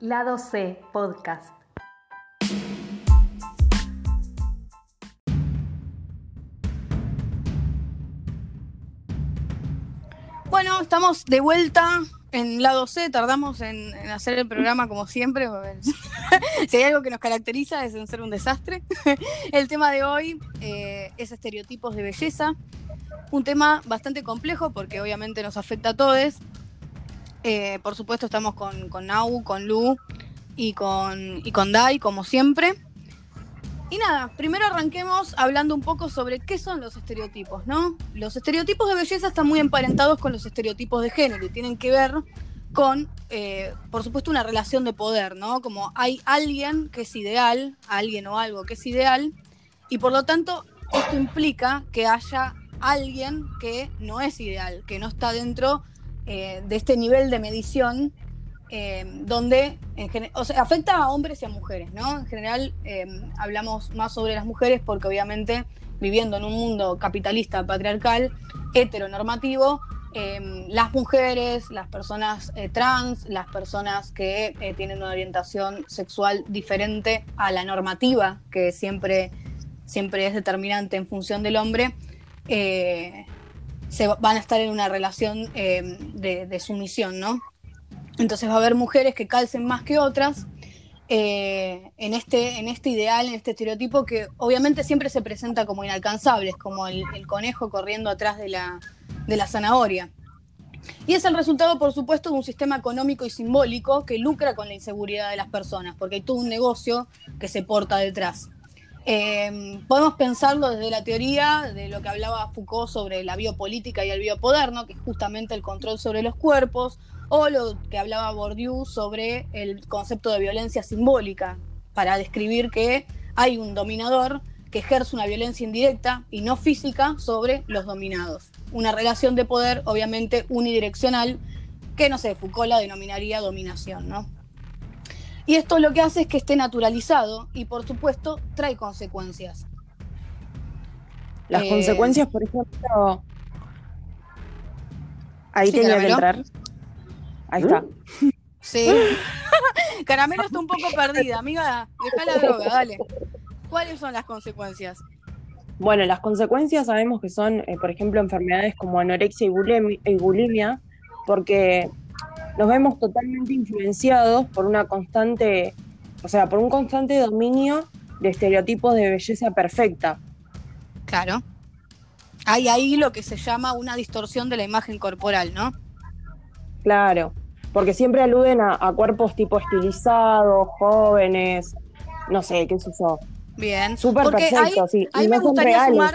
Lado C Podcast. Bueno, estamos de vuelta en lado C, tardamos en, hacer el programa como siempre. si hay algo que nos caracteriza es en ser un desastre. el tema de hoy eh, es estereotipos de belleza. Un tema bastante complejo porque obviamente nos afecta a todos. Eh, por supuesto estamos con, con Nau, con Lu y con, y con Dai, como siempre. Y nada, primero arranquemos hablando un poco sobre qué son los estereotipos, ¿no? Los estereotipos de belleza están muy emparentados con los estereotipos de género y tienen que ver con, eh, por supuesto, una relación de poder, ¿no? Como hay alguien que es ideal, alguien o algo que es ideal, y por lo tanto esto implica que haya alguien que no es ideal, que no está dentro eh, de este nivel de medición eh, donde afecta a hombres y a mujeres, ¿no? En general eh, hablamos más sobre las mujeres porque obviamente viviendo en un mundo capitalista, patriarcal, heteronormativo, las mujeres, las personas trans, las personas que tienen una orientación sexual diferente a la normativa, que siempre, siempre es determinante en función del hombre, se van a estar en una relación de, de sumisión, ¿no? Entonces va a haber mujeres que calcen más que otras eh, en, este, en este ideal, en este estereotipo que obviamente siempre se presenta como inalcanzables, como el, conejo corriendo atrás de la, de la zanahoria. Y es el resultado, por supuesto, de un sistema económico y simbólico que lucra con la inseguridad de las personas, porque hay todo un negocio que se porta detrás. Eh, podemos pensarlo desde la teoría de lo que hablaba Foucault sobre la biopolítica y el biopoder, ¿no? que es justamente el control sobre los cuerpos, o lo que hablaba Bourdieu sobre el concepto de violencia simbólica, para describir que hay un dominador que ejerce una violencia indirecta y no física sobre los dominados. Una relación de poder obviamente unidireccional que, no sé, Foucault la denominaría dominación, ¿no? Y esto lo que hace es que esté naturalizado y por supuesto trae consecuencias. Las eh, consecuencias, por ejemplo, ahí tenía que entrar. Ahí está. Sí. Caramelo está un poco perdida, amiga. Deja la droga, dale. ¿Cuáles son las consecuencias? Bueno, las consecuencias sabemos que son, eh, por ejemplo, enfermedades como anorexia y bulimia, porque nos vemos totalmente influenciados por una constante, o sea, por un constante dominio de estereotipos de belleza perfecta. Claro. Hay ahí lo que se llama una distorsión de la imagen corporal, ¿no? Claro, porque siempre aluden a, cuerpos tipo estilizados, jóvenes, no sé, qué sé yo. Bien. Súper perfecto, sí. Ahí me gustaría sumar,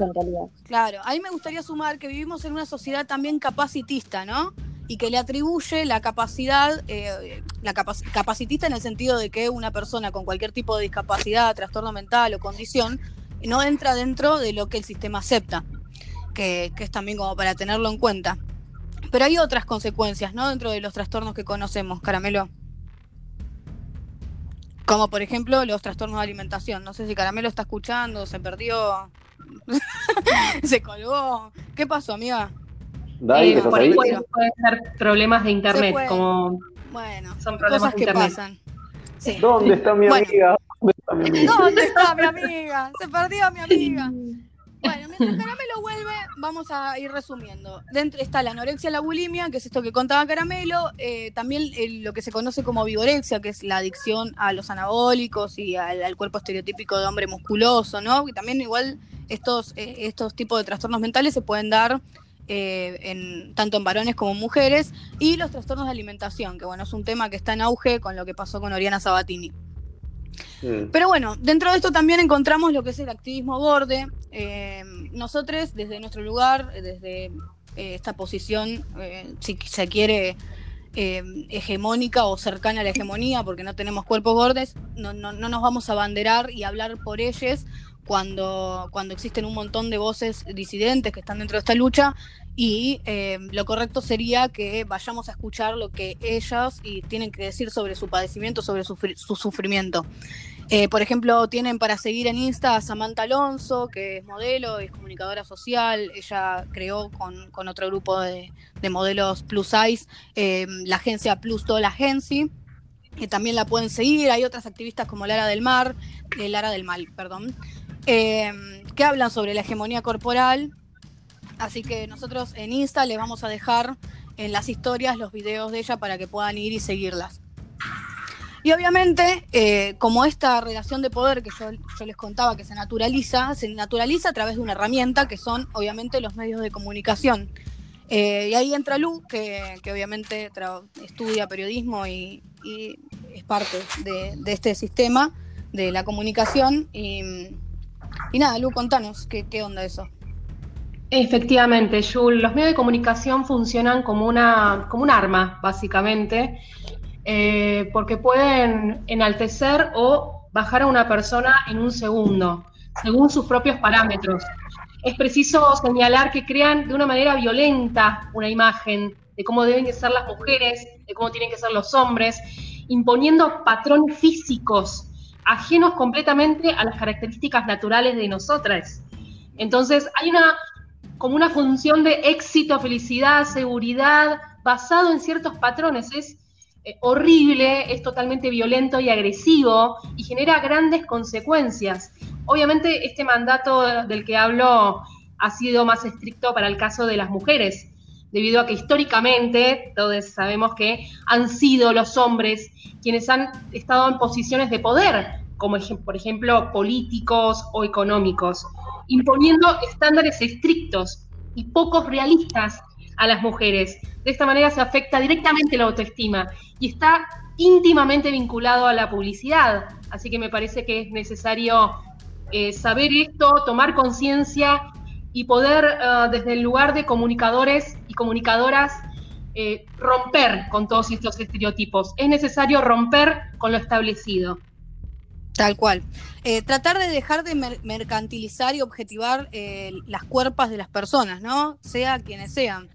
Claro, ahí me gustaría sumar que vivimos en una sociedad también capacitista, ¿no? Y que le atribuye la capacidad, eh, la capacitista en el sentido de que una persona con cualquier tipo de discapacidad, trastorno mental o condición, no entra dentro de lo que el sistema acepta, que, que es también como para tenerlo en cuenta. Pero hay otras consecuencias, ¿no? Dentro de los trastornos que conocemos, Caramelo. Como por ejemplo los trastornos de alimentación. No sé si Caramelo está escuchando, se perdió, se colgó. ¿Qué pasó, amiga? Eh, por ahí pueden ser problemas de internet, como bueno, son cosas que pasan. ¿Dónde está mi amiga? ¿Dónde está mi amiga? Se perdió mi amiga. Bueno, mientras Caramelo vuelve, vamos a ir resumiendo. Dentro está la anorexia, la bulimia, que es esto que contaba Caramelo, eh, también lo que se conoce como vigorexia, que es la adicción a los anabólicos y al, cuerpo estereotípico de hombre musculoso, ¿no? Que también igual estos, eh, estos tipos de trastornos mentales se pueden dar eh, en, tanto en varones como en mujeres, y los trastornos de alimentación, que bueno, es un tema que está en auge con lo que pasó con Oriana Sabatini. Mm. Pero bueno, dentro de esto también encontramos lo que es el activismo borde. Eh, nosotros, desde nuestro lugar, desde eh, esta posición, si se quiere, hegemónica o cercana a la hegemonía, porque no tenemos cuerpos gordes, no, no, no nos vamos a abanderar y hablar por ellos cuando, cuando existen un montón de voces disidentes que están dentro de esta lucha y eh, lo correcto sería que vayamos a escuchar lo que ellas y tienen que decir sobre su padecimiento, sobre su, sufrimiento. Eh, por ejemplo, tienen para seguir en Insta a Samantha Alonso, que es modelo, es comunicadora social. Ella creó con, otro grupo de, modelos plus size eh, la agencia Plus Doll Agency. que también la pueden seguir. Hay otras activistas como Lara del Mar, Lara del Mal, perdón, eh, que hablan sobre la hegemonía corporal. Así que nosotros en Insta les vamos a dejar en las historias los videos de ella para que puedan ir y seguirlas. Y obviamente, eh, como esta relación de poder que yo, les contaba que se naturaliza, se naturaliza a través de una herramienta que son obviamente los medios de comunicación. y ahí entra Lu, que, obviamente estudia periodismo y, es parte de, este sistema de la comunicación. Y, nada, Lu, contanos, ¿qué, onda eso? Efectivamente, Jules, los medios de comunicación funcionan como, una, como un arma, básicamente, eh, porque pueden enaltecer o bajar a una persona en un segundo, según sus propios parámetros. Es preciso señalar que crean de una manera violenta una imagen de cómo deben ser las mujeres, de cómo tienen que ser los hombres, imponiendo patrones físicos ajenos completamente a las características naturales de nosotras. Entonces, hay una como una función de éxito, felicidad, seguridad, basado en ciertos patrones. Es eh, horrible, es totalmente violento y agresivo y genera grandes consecuencias. Obviamente este mandato del que hablo ha sido más estricto para el caso de las mujeres, debido a que históricamente todos sabemos que han sido los hombres quienes han estado en posiciones de poder, como por ejemplo políticos o económicos, imponiendo estándares estrictos y pocos realistas a las mujeres. De esta manera se afecta directamente la autoestima y está íntimamente vinculado a la publicidad. Así que me parece que es necesario eh, saber esto, tomar conciencia y poder eh, desde el lugar de comunicadores comunicadoras eh, romper con todos estos estereotipos. Es necesario romper con lo establecido. Tal cual. Eh, tratar de dejar de mercantilizar y objetivar las cuerpas de las personas, ¿no? Sea quienes sean.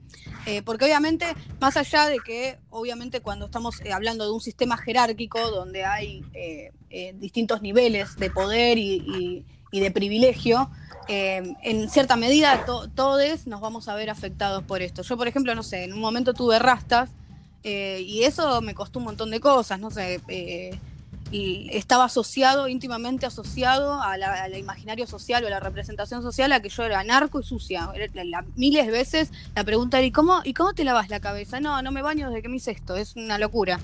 porque obviamente, más allá de que, obviamente, cuando estamos hablando de un sistema jerárquico donde hay distintos niveles de poder y de privilegio, eh, en cierta medida todos nos vamos a ver afectados por esto. Yo, por ejemplo, no sé, en un momento tuve rastas eh, y eso me costó un montón de cosas, no sé, eh, y estaba asociado, íntimamente asociado al imaginario social o a la representación social a que yo era narco y sucia. miles de veces la pregunta era, ¿y cómo, ¿y cómo te lavas la cabeza? No, no me baño desde que me hice esto, es una locura.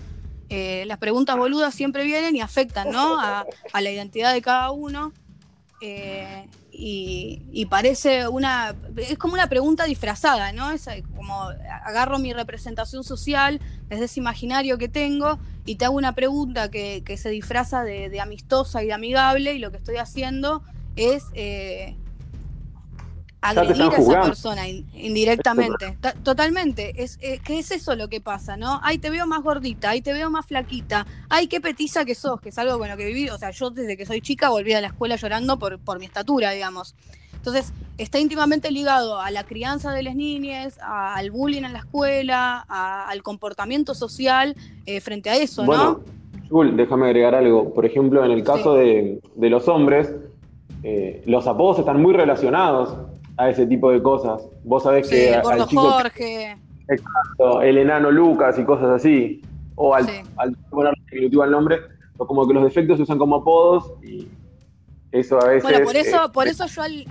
las preguntas boludas siempre vienen y afectan ¿no? a, la identidad de cada uno. Eh, y, parece una, es como una pregunta disfrazada, ¿no? Es como agarro mi representación social desde ese imaginario que tengo y te hago una pregunta que, se disfraza de, amistosa y de amigable y lo que estoy haciendo es eh, agredir a esa persona indirectamente. Totalmente. Es, eh, ¿Qué es eso lo que pasa, no? Ay, te veo más gordita, ay, te veo más flaquita, ay, qué petiza que sos, que es algo con lo que viví. O sea, yo desde que soy chica volví a la escuela llorando por, por mi estatura, digamos. Entonces, está íntimamente ligado a la crianza de las niñas, al bullying en la escuela, al comportamiento social eh, frente a eso, ¿no? Jul, déjame agregar algo. Por ejemplo, en el caso de, los hombres, eh, los apodos están muy relacionados a ese tipo de cosas. Vos sabés que. El gordo Jorge. Exacto, el enano Lucas y cosas así. O al, al diminutivo al nombre, o como que los defectos se usan como apodos y eso a veces. Bueno, por eso, por eso yo al,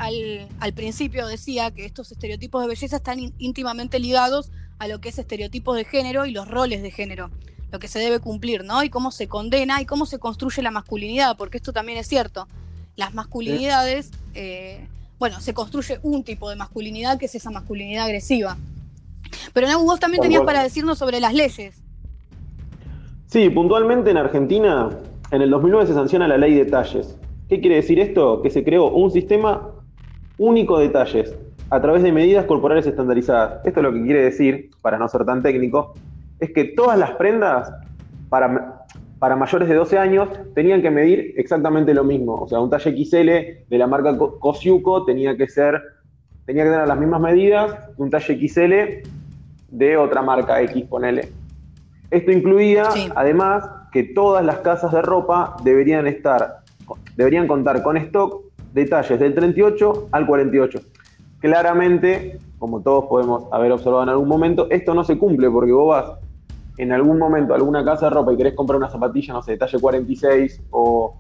al, principio decía que estos estereotipos de belleza están íntimamente ligados a lo que es estereotipos de género y los roles de género, lo que se debe cumplir, ¿no? Y cómo se condena y cómo se construye la masculinidad, porque esto también es cierto. Las masculinidades eh, bueno, se construye un tipo de masculinidad que es esa masculinidad agresiva. Pero Nau, vos también tenías para decirnos sobre las leyes. Sí, puntualmente en Argentina, en el 2009 se sanciona la ley de talles. ¿Qué quiere decir esto? Que se creó un sistema único de talles a través de medidas corporales estandarizadas. Esto lo que quiere decir, para no ser tan técnico, es que todas las prendas para para mayores de 12 años tenían que medir exactamente lo mismo. O sea, un talle XL de la marca Cosiuco tenía que ser, tenía que tener las mismas medidas que un talle XL de otra marca X, ponele. Esto incluía, además, que todas las casas de ropa deberían estar, deberían contar con stock de talles del 38 al 48. Claramente, como todos podemos haber observado en algún momento, esto no se cumple porque vos vas en algún momento alguna casa de ropa y querés comprar una zapatilla, no sé, talle 46 o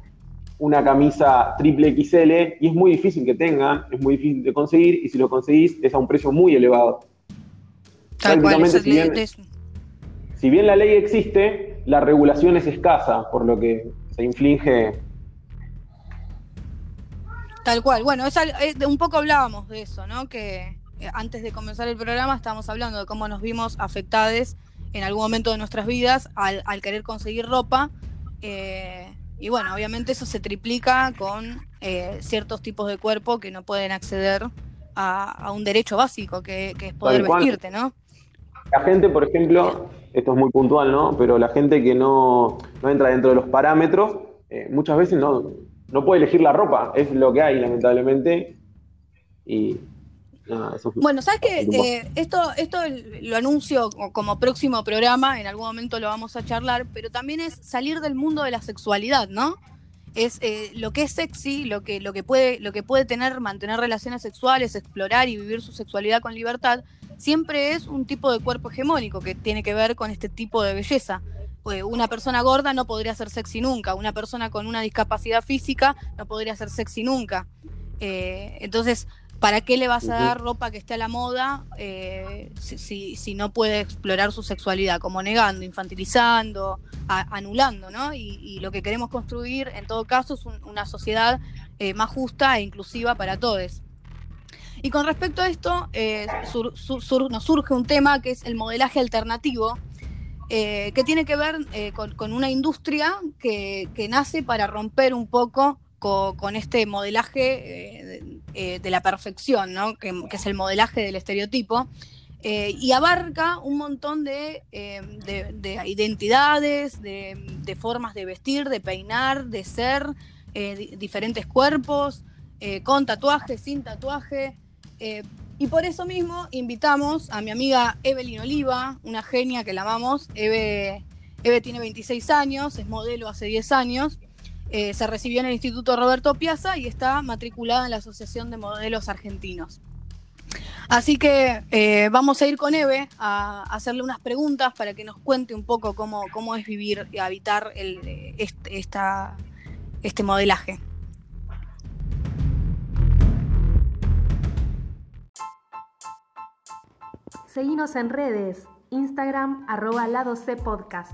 una camisa triple XL, y es muy difícil que tengan, es muy difícil de conseguir, y si lo conseguís es a un precio muy elevado. Tal cual, si bien- es- Si bien la ley existe, la regulación es escasa, por lo que se inflige Tal cual. Bueno, es de- un poco hablábamos de eso, ¿no? Que eh, antes de comenzar el programa estábamos hablando de cómo nos vimos afectados en algún momento de nuestras vidas al, al querer conseguir ropa. eh, y bueno, obviamente eso se triplica con eh, ciertos tipos de cuerpo que no pueden acceder a, a un derecho básico, que, que es poder vestirte, ¿no? La gente, por ejemplo, esto es muy puntual, ¿no? Pero la gente que no, no entra dentro de los parámetros, eh, muchas veces no, no puede elegir la ropa, es lo que hay, lamentablemente. Y nada, eso es- Bueno, ¿sabes qué? Grupo. Eh, esto, esto lo anuncio co- como próximo programa, en algún momento lo vamos a charlar, pero también es salir del mundo de la sexualidad, ¿no? Es eh, lo que es sexy, lo que, lo, que puede, lo que puede tener, mantener relaciones sexuales, explorar y vivir su sexualidad con libertad, siempre es un tipo de cuerpo hegemónico que tiene que ver con este tipo de belleza. Eh, Una persona gorda no podría ser sexy nunca, una persona con una discapacidad física no podría ser sexy nunca. Eh, entonces, ¿para qué le vas a dar ropa que esté a la moda eh, si, si- si no puede explorar su sexualidad? Como negando, infantilizando, a- anulando, ¿no? Y, y lo que queremos construir, en todo caso, es un- una sociedad eh, más justa e inclusiva para todos. Y con respecto a esto, eh, sur- sur- sur- nos surge un tema que es el modelaje alternativo, que tiene que ver con, con una industria que, que nace para romper un poco co- con, este modelaje eh, de, eh, de la perfección, ¿no? que, es el modelaje del estereotipo, eh, y abarca un montón de, de- de identidades, de, formas de vestir, de peinar, de ser, di- diferentes cuerpos, con tatuaje, sin tatuaje. y por eso mismo invitamos a mi amiga Evelyn Oliva, una genia que la amamos. Eve, Eve tiene 26 años, es modelo hace 10 años. Eh, se recibió en el Instituto Roberto Piazza y está matriculada en la Asociación de Modelos Argentinos. Así que eh, vamos a ir con Eve a, hacerle unas preguntas para que nos cuente un poco cómo, cómo es vivir y habitar eh, este, esta- este modelaje. Seguinos en redes, Instagram arroba lado C podcast.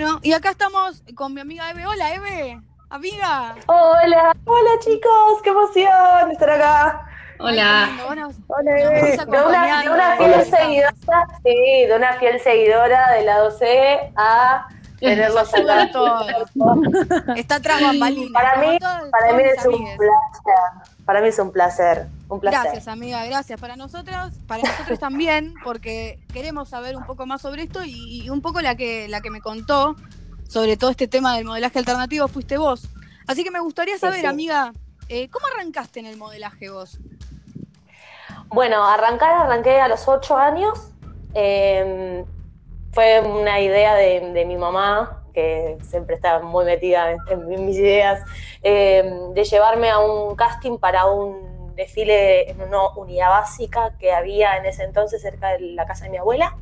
Bueno, y acá estamos con mi amiga Eve. Hola, Eve. Amiga. Hola, hola chicos, qué emoción estar acá. Hola. Ay, nos- Hola, vas De una, de una fiel Hola. seguidora, sí, de una fiel seguidora de lado C a tenerlos acá. todo. Está tras bambalinas. Para mí, para mí es un placer. Para mí es un placer, un placer. Gracias, amiga, gracias. Para nosotros, para nosotros también, porque queremos saber un poco más sobre esto y, y un poco la que, la que me contó sobre todo este tema del modelaje alternativo fuiste vos. Así que me gustaría saber, sí. amiga, eh, ¿cómo arrancaste en el modelaje vos? Bueno, arrancar arranqué a los ocho años. Eh, fue una idea de, de mi mamá, que siempre está muy metida en, en mis ideas, eh, de llevarme a un casting para un desfile en una unidad básica que había en ese entonces cerca de la casa de mi abuela.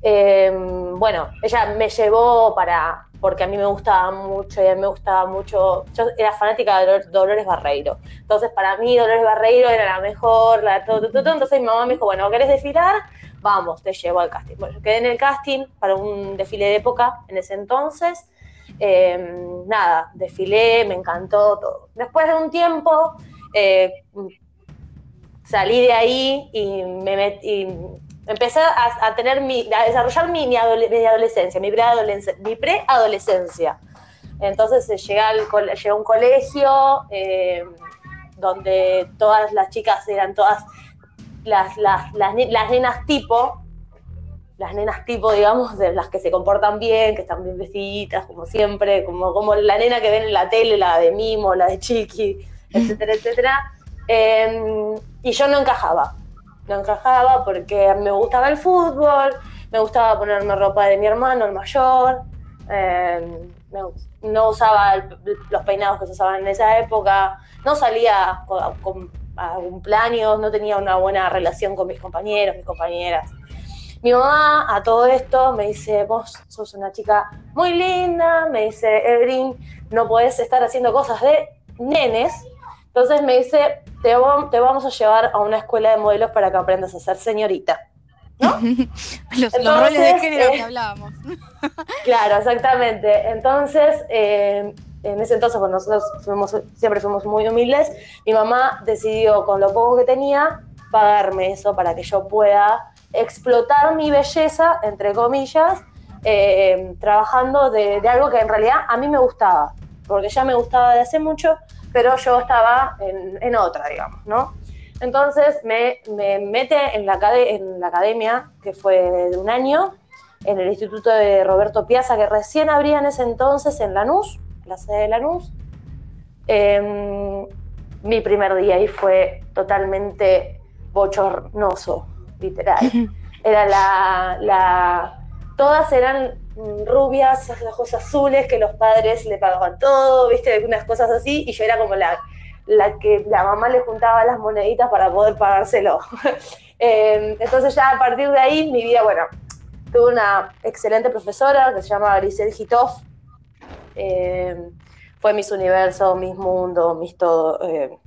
Eh, bueno, ella me llevó para, porque a mí me gustaba mucho, y a mí me gustaba mucho, yo era fanática de Dolor- Dolores Barreiro, entonces para mí Dolores Barreiro era la mejor, la todo, todo, todo, entonces mi mamá me dijo, bueno, ¿querés desfilar? Vamos, te llevo al casting. Bueno, yo quedé en el casting para un desfile de época en ese entonces, Eh, nada, desfilé, me encantó todo. Después de un tiempo, eh, salí de ahí y me empecé a, tener mi, a desarrollar mi, mi, adole- mi adolescencia, mi preadolescencia, preadolescencia. Entonces eh, llegué, a un colegio eh, donde todas las chicas eran todas las, las, las nenas tipo, las nenas tipo, digamos, de las que se comportan bien, que están bien vestiditas, como siempre, como, como la nena que ven en la tele, la de Mimo, la de Chiqui, etcétera, etcétera. Eh, y yo no encajaba, no encajaba porque me gustaba el fútbol, me gustaba ponerme ropa de mi hermano, el mayor, eh, no usaba los peinados que se usaban en esa época, no salía con, a cumpleaños, no tenía una buena relación con mis compañeros, mis compañeras. Mi mamá a todo esto me dice, vos sos una chica muy linda, me dice, Evelyn, no podés estar haciendo cosas de nenes. Entonces me dice, te, te vamos a llevar a una escuela de modelos para que aprendas a ser señorita. ¿No? los, roles de género que eh, hablábamos. claro, exactamente. Entonces, eh, en ese entonces, cuando nosotros fuimos, siempre fuimos muy humildes, mi mamá decidió, con lo poco que tenía, pagarme eso para que yo pueda explotar mi belleza, entre comillas, eh, trabajando de, algo que en realidad a mí me gustaba, porque ya me gustaba de hace mucho, pero yo estaba en, otra, digamos, ¿no? Entonces me, mete en la, en la academia, que fue de un año, en el Instituto de Roberto Piazza, que recién abría en ese entonces en Lanús, la sede de Lanús. Em, mi primer día ahí fue totalmente bochornoso, literal. Era la, todas eran rubias, ojos azules, que los padres le pagaban todo, viste, algunas cosas así, y yo era como la, la que la mamá le juntaba las moneditas para poder pagárselo. Em, entonces ya a partir de ahí mi vida, bueno, tuve una excelente profesora que se llama Grisel Gitoff, em, fue mis universos, mis mundos, mis todo. Em,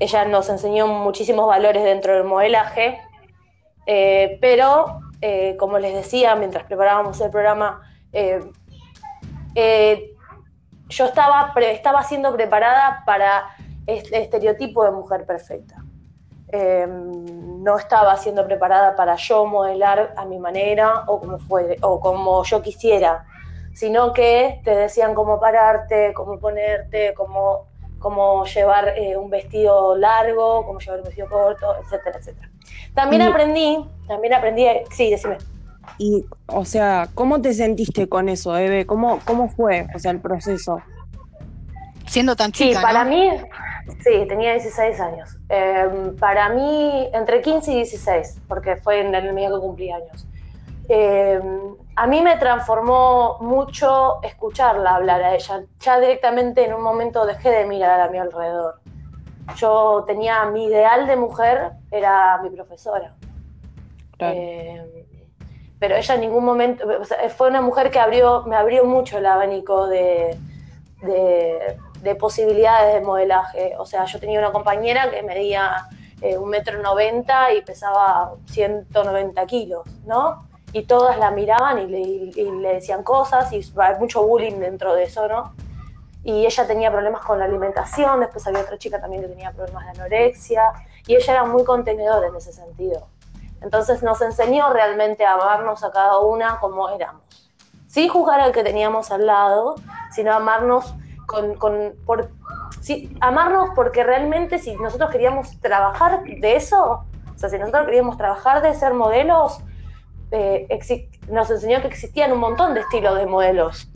ella nos enseñó muchísimos valores dentro del modelaje, eh, pero eh, como les decía mientras preparábamos el programa, eh, yo estaba, estaba siendo preparada para el estereotipo de mujer perfecta. no estaba siendo preparada para yo modelar a mi manera o como, fue, o como yo quisiera, sino que te decían cómo pararte, cómo ponerte, cómo cómo llevar eh, un vestido largo, cómo llevar un vestido corto, etcétera, etcétera. También aprendí, también aprendí, sí, decime. Y, o sea, ¿cómo te sentiste con eso, Eve? ¿Cómo, cómo fue, o sea, el proceso? Siendo tan chica, Sí, para mí, sí, tenía 16 años. Em, para mí, entre 15 y 16, porque fue en el medio que cumplí años. Em, a mí me transformó mucho escucharla hablar a ella. Ya directamente en un momento dejé de mirar a mi alrededor. Yo tenía mi ideal de mujer, era mi profesora. Eh, pero ella en ningún momento, fue una mujer que abrió, me abrió mucho el abanico de, de, posibilidades de modelaje. O sea, yo tenía una compañera que medía eh, un metro noventa y pesaba 190 kilos, ¿no? Y todas la miraban y le, decían cosas y hay mucho bullying dentro de eso, ¿no? Y ella tenía problemas con la alimentación, después había otra chica también que tenía problemas de anorexia y ella era muy contenedora en ese sentido. Entonces nos enseñó realmente a amarnos a cada una como éramos. Sin juzgar al que teníamos al lado, sino amarnos con, con por, sí, amarnos porque realmente si nosotros queríamos trabajar de eso, o sea, si nosotros queríamos trabajar de ser modelos, eh, nos enseñó que existían un montón de estilos de modelos.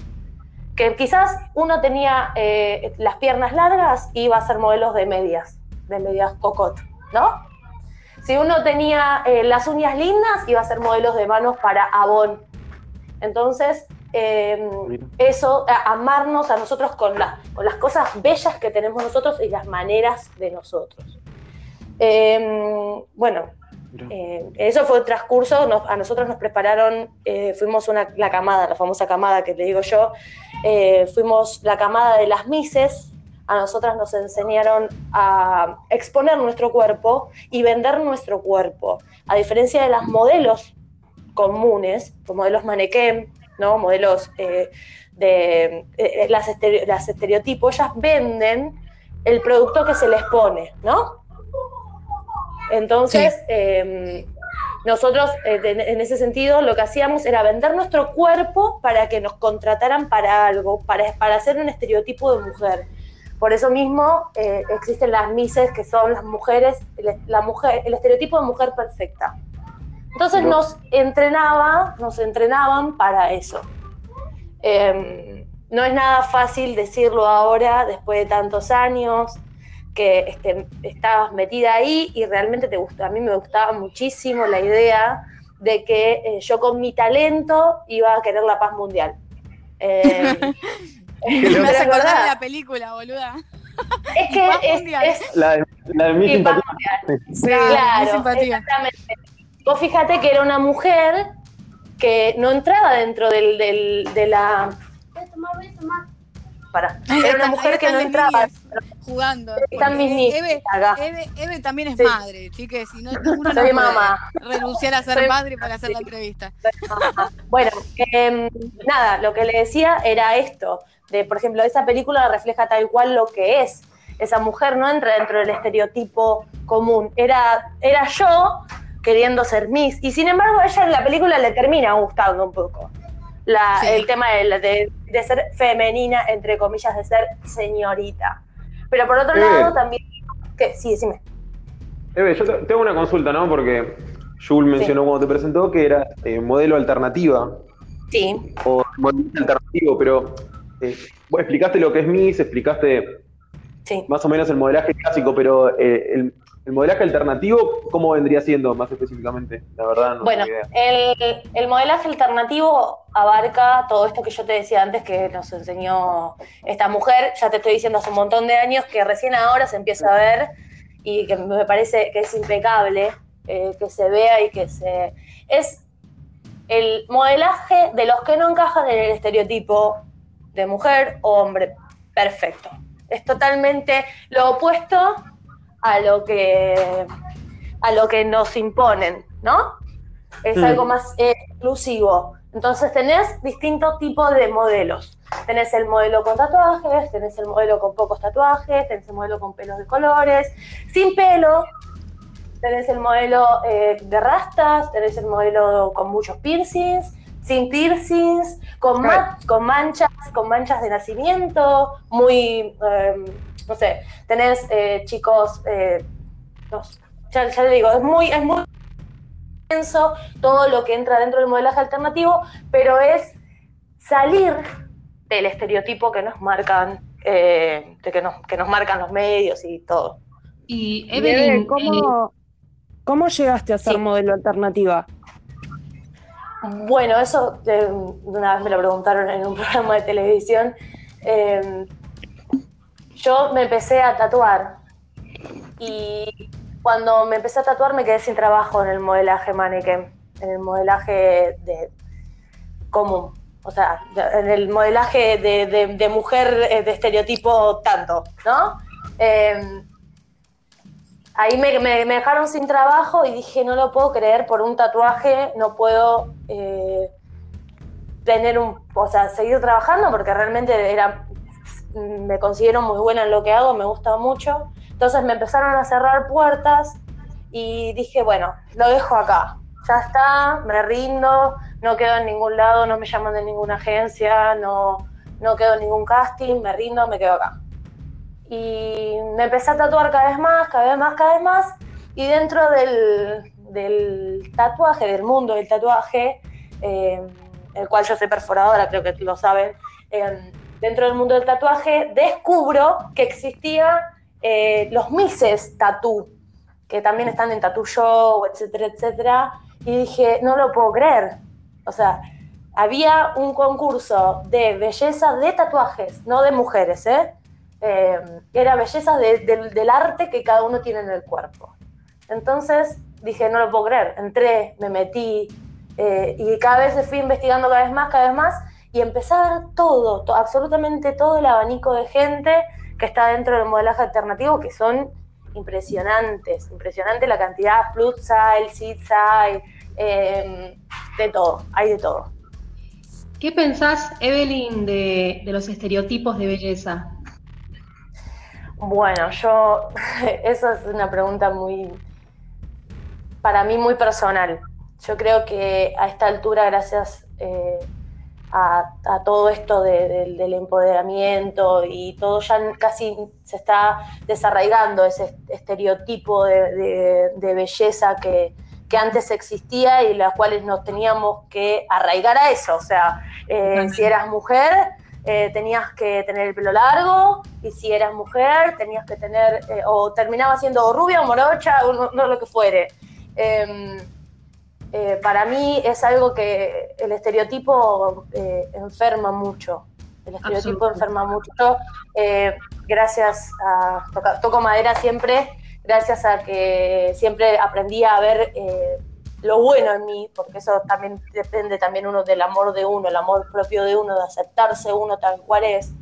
Que quizás uno tenía eh, las piernas largas y iba a ser modelos de medias, de medias cocot, ¿no? Si uno tenía eh, las uñas lindas, iba a ser modelos de manos para Avon. Entonces, eso, amarnos a nosotros con, con, las cosas bellas que tenemos nosotros y las maneras de nosotros. bueno, eh, eso fue el transcurso, a nosotros nos prepararon, eh, fuimos una, la camada, la famosa camada que te digo yo, eh, fuimos la camada de las Mises, a nosotras nos enseñaron a exponer nuestro cuerpo y vender nuestro cuerpo, a diferencia de las modelos comunes, como modelos manequén, ¿no? modelos de las, las estereotipos, ellas venden el producto que se les pone, ¿no? Entonces, em, nosotros eh, en ese sentido lo que hacíamos era vender nuestro cuerpo para que nos contrataran para algo, para, para hacer un estereotipo de mujer. Por eso mismo eh, existen las mises que son las mujeres, la mujer, el estereotipo de mujer perfecta. Entonces nos entrenaba, nos entrenaban para eso. Em, no es nada fácil decirlo ahora, después de tantos años, que este, estabas metida ahí y realmente te gustó. A mí me gustaba muchísimo la idea de que eh, yo con mi talento iba a querer la paz mundial. Eh, Me hace acordar de la película, boluda. Es que es, La de, la de mi Sí, simpatía. Claro, claro, mi simpatía. exactamente. Vos fíjate que era una mujer que no entraba dentro del, del- de la. Voy a tomar, voy a tomar. Pará. Ahí Era una mujer que no entraba. Jugando. Están mis niños Eve. Eve, Eve también es Sí. madre, chiques. Si no, uno no Soy puede mamá. renunciar a ser Soy- madre para hacer la entrevista. Bueno, em, nada, lo que le decía era esto, de por ejemplo, esa película refleja tal cual lo que es. Esa mujer no entra dentro del estereotipo común. Era, era yo queriendo ser Miss. Y sin embargo, a ella en la película le termina gustando un poco. La- Sí. El tema de, de- de ser femenina, entre comillas, de ser señorita. Pero por otro Eh. lado, también. Que, sí, decime. Yo te- tengo una consulta, ¿no? Porque Jul mencionó cuando te presentó que era eh, modelo alternativa Sí. o modelo alternativo, pero eh, vos explicaste lo que es Miss, explicaste Sí. más o menos el modelaje clásico, pero eh, el, el modelaje alternativo, ¿cómo vendría siendo más específicamente? La verdad, no Bueno, tengo idea. el, el modelaje alternativo abarca todo esto que yo te decía antes que nos enseñó esta mujer. Ya te estoy diciendo hace un montón de años que recién ahora se empieza a ver y que me parece que es impecable eh, que se vea y que se... Es el modelaje de los que no encajan en el estereotipo de mujer o hombre perfecto. Es totalmente lo opuesto a lo que a lo que nos imponen, ¿no? Es Mm. algo más exclusivo. Entonces tenés distintos tipos de modelos. Tenés el modelo con tatuajes, tenés el modelo con pocos tatuajes, tenés el modelo con pelos de colores, sin pelo, tenés el modelo eh, de rastas, tenés el modelo con muchos piercings, sin piercings, con, ma- con manchas, con manchas de nacimiento, muy, eh, no sé, tenés eh, chicos, eh, no, ya, ya le digo, es muy, es muy intenso todo lo que entra dentro del modelaje alternativo, pero es salir del estereotipo que nos marcan, eh, de que nos, que nos marcan los medios y todo. Y Y Eve, Evelyn, ¿cómo, ¿cómo llegaste a ser Sí. modelo alternativa? Bueno, eso eh, una vez me lo preguntaron en un programa de televisión. Eh, yo me empecé a tatuar y cuando me empecé a tatuar me quedé sin trabajo en el modelaje mannequin, en el modelaje de común, o sea, en el modelaje de, mujer eh, de estereotipo tanto, ¿no? Eh, ahí me dejaron sin trabajo y dije, no lo puedo creer, por un tatuaje no puedo eh, tener un, o sea, seguir trabajando porque realmente era, me considero muy buena en lo que hago, me gusta mucho. Entonces me empezaron a cerrar puertas y dije, bueno, lo dejo acá. Ya está, me rindo, no quedo en ningún lado, no me llaman de ninguna agencia, no, no quedo en ningún casting, me rindo, me quedo acá. Y me empecé a tatuar cada vez más, cada vez más, cada vez más. Y dentro del, del tatuaje, del mundo del tatuaje, eh, el cual yo soy perforadora, creo que lo saben, eh, dentro del mundo del tatuaje descubro que existía eh, los Mises Tattoo, que también están en Tattoo Show, etcétera, etcétera. Y dije, no lo puedo creer. O sea, había un concurso de belleza de tatuajes, no de mujeres, ¿eh? Eh, era belleza de- del- del arte que cada uno tiene en el cuerpo. Entonces dije, no lo puedo creer. Entré, me metí eh, y cada vez fui investigando cada vez más, cada vez más y empecé a ver todo, to- absolutamente todo el abanico de gente que está dentro del modelaje alternativo que son impresionantes, impresionante la cantidad, plus size, seed size, eh, de todo, hay de todo. ¿qué pensás, Evelyn, de, de los estereotipos de belleza? Bueno, yo, eso es una pregunta muy, para mí muy personal. Yo creo que a esta altura, gracias eh, a, a todo esto de- del- del empoderamiento y todo, ya casi se está desarraigando ese estereotipo de, belleza que, que antes existía y las cuales nos teníamos que arraigar a eso. O sea, eh, si eras mujer, eh, tenías que tener el pelo largo y si eras mujer tenías que tener, eh, o terminaba siendo rubia o morocha o no, no lo que fuere. Eh, eh, para mí es algo que el estereotipo eh, enferma mucho. El estereotipo enferma mucho. Eh, gracias a. toco madera siempre, gracias a que siempre aprendí a ver lo bueno en mí, porque eso también depende también uno del amor de uno, el amor propio de uno, de aceptarse uno tal cual es.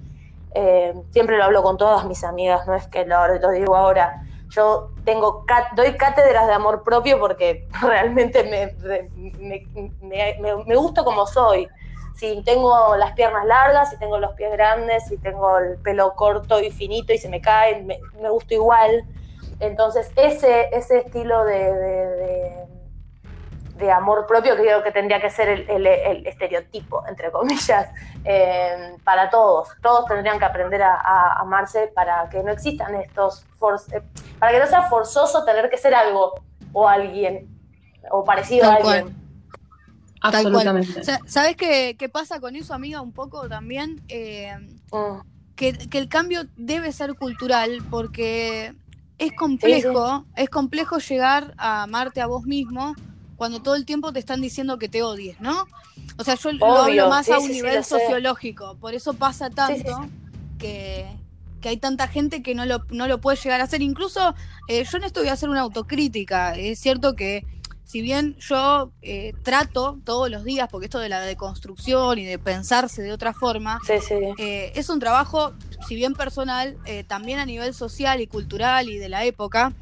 siempre lo hablo con todas mis amigas, no es que lo, lo digo ahora yo tengo doy cátedras de amor propio porque realmente me, me, gusta como soy. Si tengo las piernas largas, si tengo los pies grandes, si tengo el pelo corto y finito y se me cae, me, gusta igual. Entonces, ese, ese estilo de amor propio que creo que tendría que ser el, estereotipo, entre comillas, eh, para todos. Todos tendrían que aprender a, amarse para que no existan estos, eh, para que no sea forzoso tener que ser algo o alguien, o parecido a alguien. Absolutamente. ¿Sabes qué, qué, pasa con eso, amiga? Un poco también. Eh, mm. que, el cambio debe ser cultural porque es complejo, es complejo llegar a amarte a vos mismo cuando todo el tiempo te están diciendo que te odies, ¿no? O sea, yo lo hablo más a un nivel sociológico, por eso pasa tanto que, hay tanta gente que no lo, no lo puede llegar a hacer. Incluso eh, yo en esto voy a hacer una autocrítica. Es cierto que si bien yo eh, trato todos los días, porque esto de la deconstrucción y de pensarse de otra forma, eh, es un trabajo, si bien personal, también a nivel social y cultural y de la época,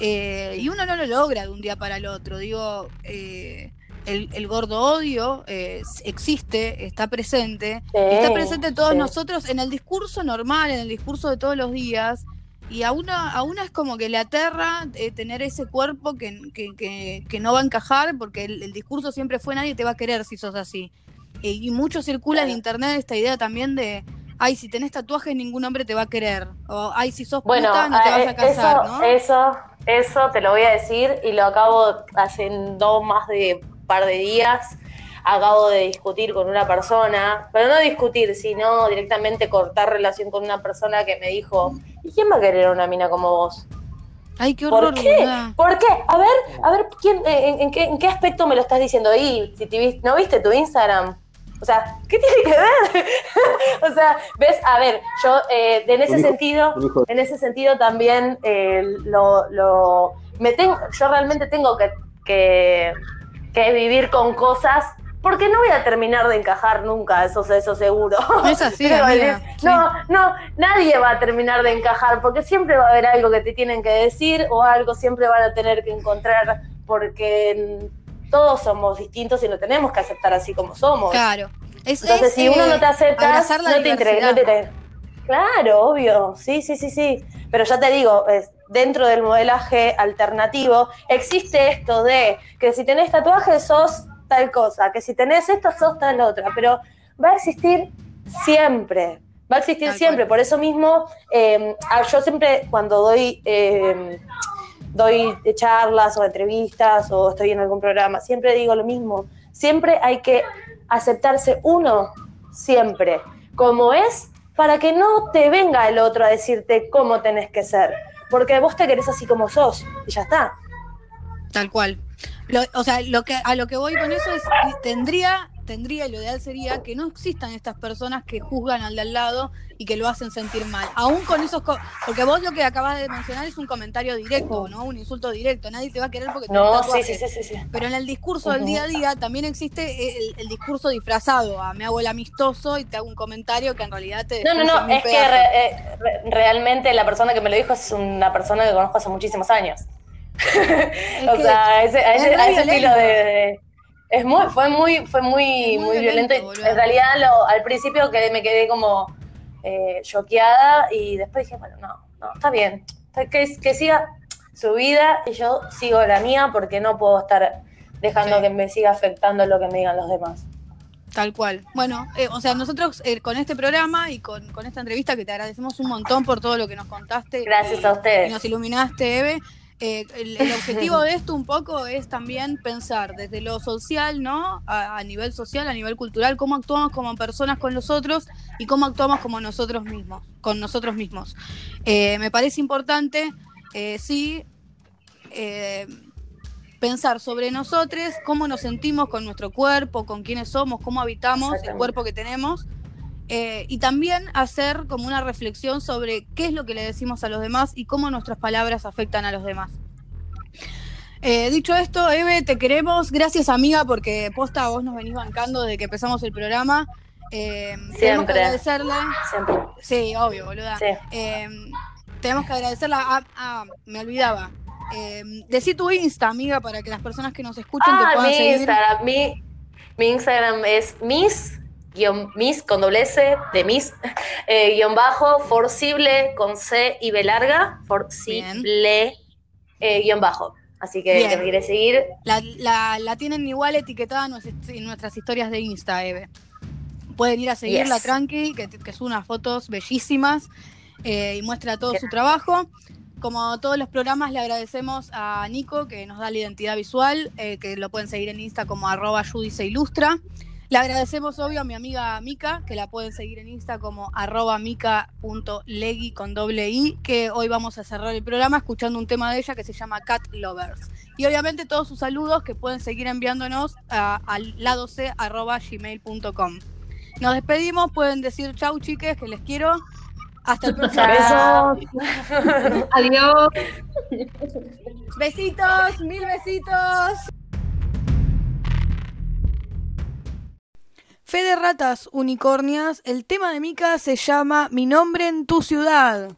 eh, y uno no lo logra de un día para el otro. Digo, eh, el, gordo odio eh, existe, está presente, está presente en todos nosotros en el discurso normal, en el discurso de todos los días. Y a una, a una es como que le aterra tener ese cuerpo que, que, no va a encajar, porque el, discurso siempre fue nadie te va a querer si sos así. y mucho circula en internet esta idea también de, ay, si tenés tatuajes ningún hombre te va a querer. O ay, si sos bueno, puta no te vas a casar, ¿no? Eso, eso te lo voy a decir y lo acabo haciendo más de par de días. Acabo de discutir con una persona, pero no discutir, sino directamente cortar relación con una persona que me dijo, ¿y quién va a querer una mina como vos? Ay, qué horror. ¿Por qué? ¿Por qué? A ver, a ver, ¿quién, en, qué, ¿en qué aspecto me lo estás diciendo? Y si te, ¿no viste tu Instagram? O sea, ¿qué tiene que ver? o sea, ves, a ver, yo eh, en ese sentido, en ese sentido también eh, lo, lo, me tengo, yo realmente tengo que, que, vivir con cosas porque no voy a terminar de encajar nunca, eso, eso seguro. Es así, No, no, nadie va a terminar de encajar, porque siempre va a haber algo que te tienen que decir o algo siempre van a tener que encontrar, porque todos somos distintos y lo tenemos que aceptar así como somos. Claro. Entonces, si uno no te acepta, no te, interesa, Claro, obvio, sí, sí, sí, sí. Pero ya te digo, dentro del modelaje alternativo existe esto de que si tenés tatuajes sos tal cosa, que si tenés esto sos tal otra, pero va a existir siempre, va a existir siempre. Por eso mismo, eh, yo siempre cuando doy eh, doy charlas o entrevistas o estoy en algún programa, siempre digo lo mismo, siempre hay que aceptarse uno, siempre, como es, para que no te venga el otro a decirte cómo tenés que ser, porque vos te querés así como sos y ya está. Tal cual. o sea, lo que, a lo que voy con eso es, tendría tendría y lo ideal sería que no existan estas personas que juzgan al de al lado y que lo hacen sentir mal. Aún con esos. porque vos lo que acabas de mencionar es un comentario directo, ¿no? Un insulto directo. Nadie te va a querer porque te No, sí, sí, sí, sí, Pero en el discurso del día a día también existe el, discurso disfrazado. A me hago el amistoso y te hago un comentario que en realidad te. No, no, no. Es que eh, realmente la persona que me lo dijo es una persona que conozco hace muchísimos años. o sea, ese, a ese, estilo de es muy, fue muy, fue muy, muy, violento. En realidad al principio quedé, me quedé como eh, choqueada y después dije, bueno, no, no, está bien. Que, que siga su vida y yo sigo la mía porque no puedo estar dejando que me siga afectando lo que me digan los demás. Tal cual. Bueno, eh, o sea, nosotros eh, con este programa y con, con, esta entrevista que te agradecemos un montón por todo lo que nos contaste. Gracias a ustedes. Y nos iluminaste, Eve. Eh, el, objetivo de esto un poco es también pensar desde lo social, ¿no? A, nivel social, a nivel cultural, cómo actuamos como personas con los otros y cómo actuamos como nosotros mismos, con nosotros mismos. Eh, me parece importante, eh, sí, pensar sobre nosotros, cómo nos sentimos con nuestro cuerpo, con quiénes somos, cómo habitamos el cuerpo que tenemos. Eh, y también hacer como una reflexión sobre qué es lo que le decimos a los demás y cómo nuestras palabras afectan a los demás. Eh, dicho esto, Eve, te queremos. Gracias, amiga, porque posta vos nos venís bancando desde que empezamos el programa. Eh, tenemos que Siempre. agradecerle. Siempre. Sí, obvio, boluda. Sí. Eh, tenemos que agradecerla. Ah, ah, me olvidaba. Decí tu Insta, amiga, para que las personas que nos escuchen te Ah, puedan mi seguir. Instagram. Mi, mi Instagram es Miss, guion, Miss con doble S, de Miss, eh, guion bajo, forcible con C y B larga, forcible, eh, guion bajo. Así que Bien. quiere seguir, La, la- la tienen igual etiquetada en nuestras, historias de Insta, Eve. Pueden ir a seguirla Yes. tranqui, que, que sube unas fotos bellísimas eh, y muestra todo su trabajo. Como todos los programas, le agradecemos a Nico, que nos da la identidad visual, eh, que lo pueden seguir en Insta como arroba Judy se ilustra. Le agradecemos, obvio, a mi amiga Mika, que la pueden seguir en Insta como arroba mica.legui con doble I, que hoy vamos a cerrar el programa escuchando un tema de ella que se llama Cat Lovers. Y obviamente todos sus saludos que pueden seguir enviándonos al lado c arroba gmail.com. Nos despedimos, pueden decir chau chiques, que les quiero. Hasta el próximo Chao. Adiós. Besitos, mil besitos. Fe de ratas unicornias, el tema de Mica se llama Mi nombre en tu ciudad.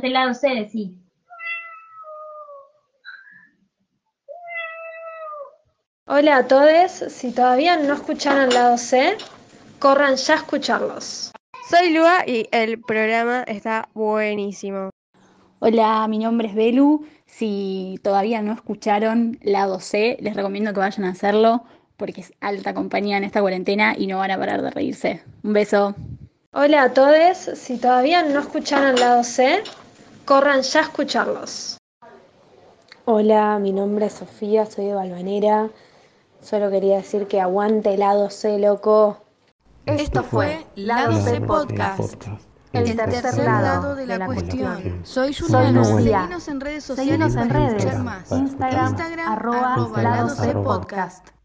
Aguante el lado C, sí. Hola a todos, si todavía no escucharon lado C, corran ya a escucharlos. Soy Lua y el programa está buenísimo. Hola, mi nombre es Belu. Si todavía no escucharon Lado C, les recomiendo que vayan a hacerlo porque es alta compañía en esta cuarentena y no van a parar de reírse. Un beso. Hola a todos, si todavía no escucharon Lado C, corran ya a escucharlos. Hola, mi nombre es Sofía, soy de Balvanera. Solo quería decir que aguante Lado C, loco. Esto fue Lado C Podcast. El tercer, lado, de la, cuestión. Soy Juliana. Seguinos en redes sociales Seguinos en para redes. escuchar más. Instagram, Instagram arroba, arroba lado C podcast.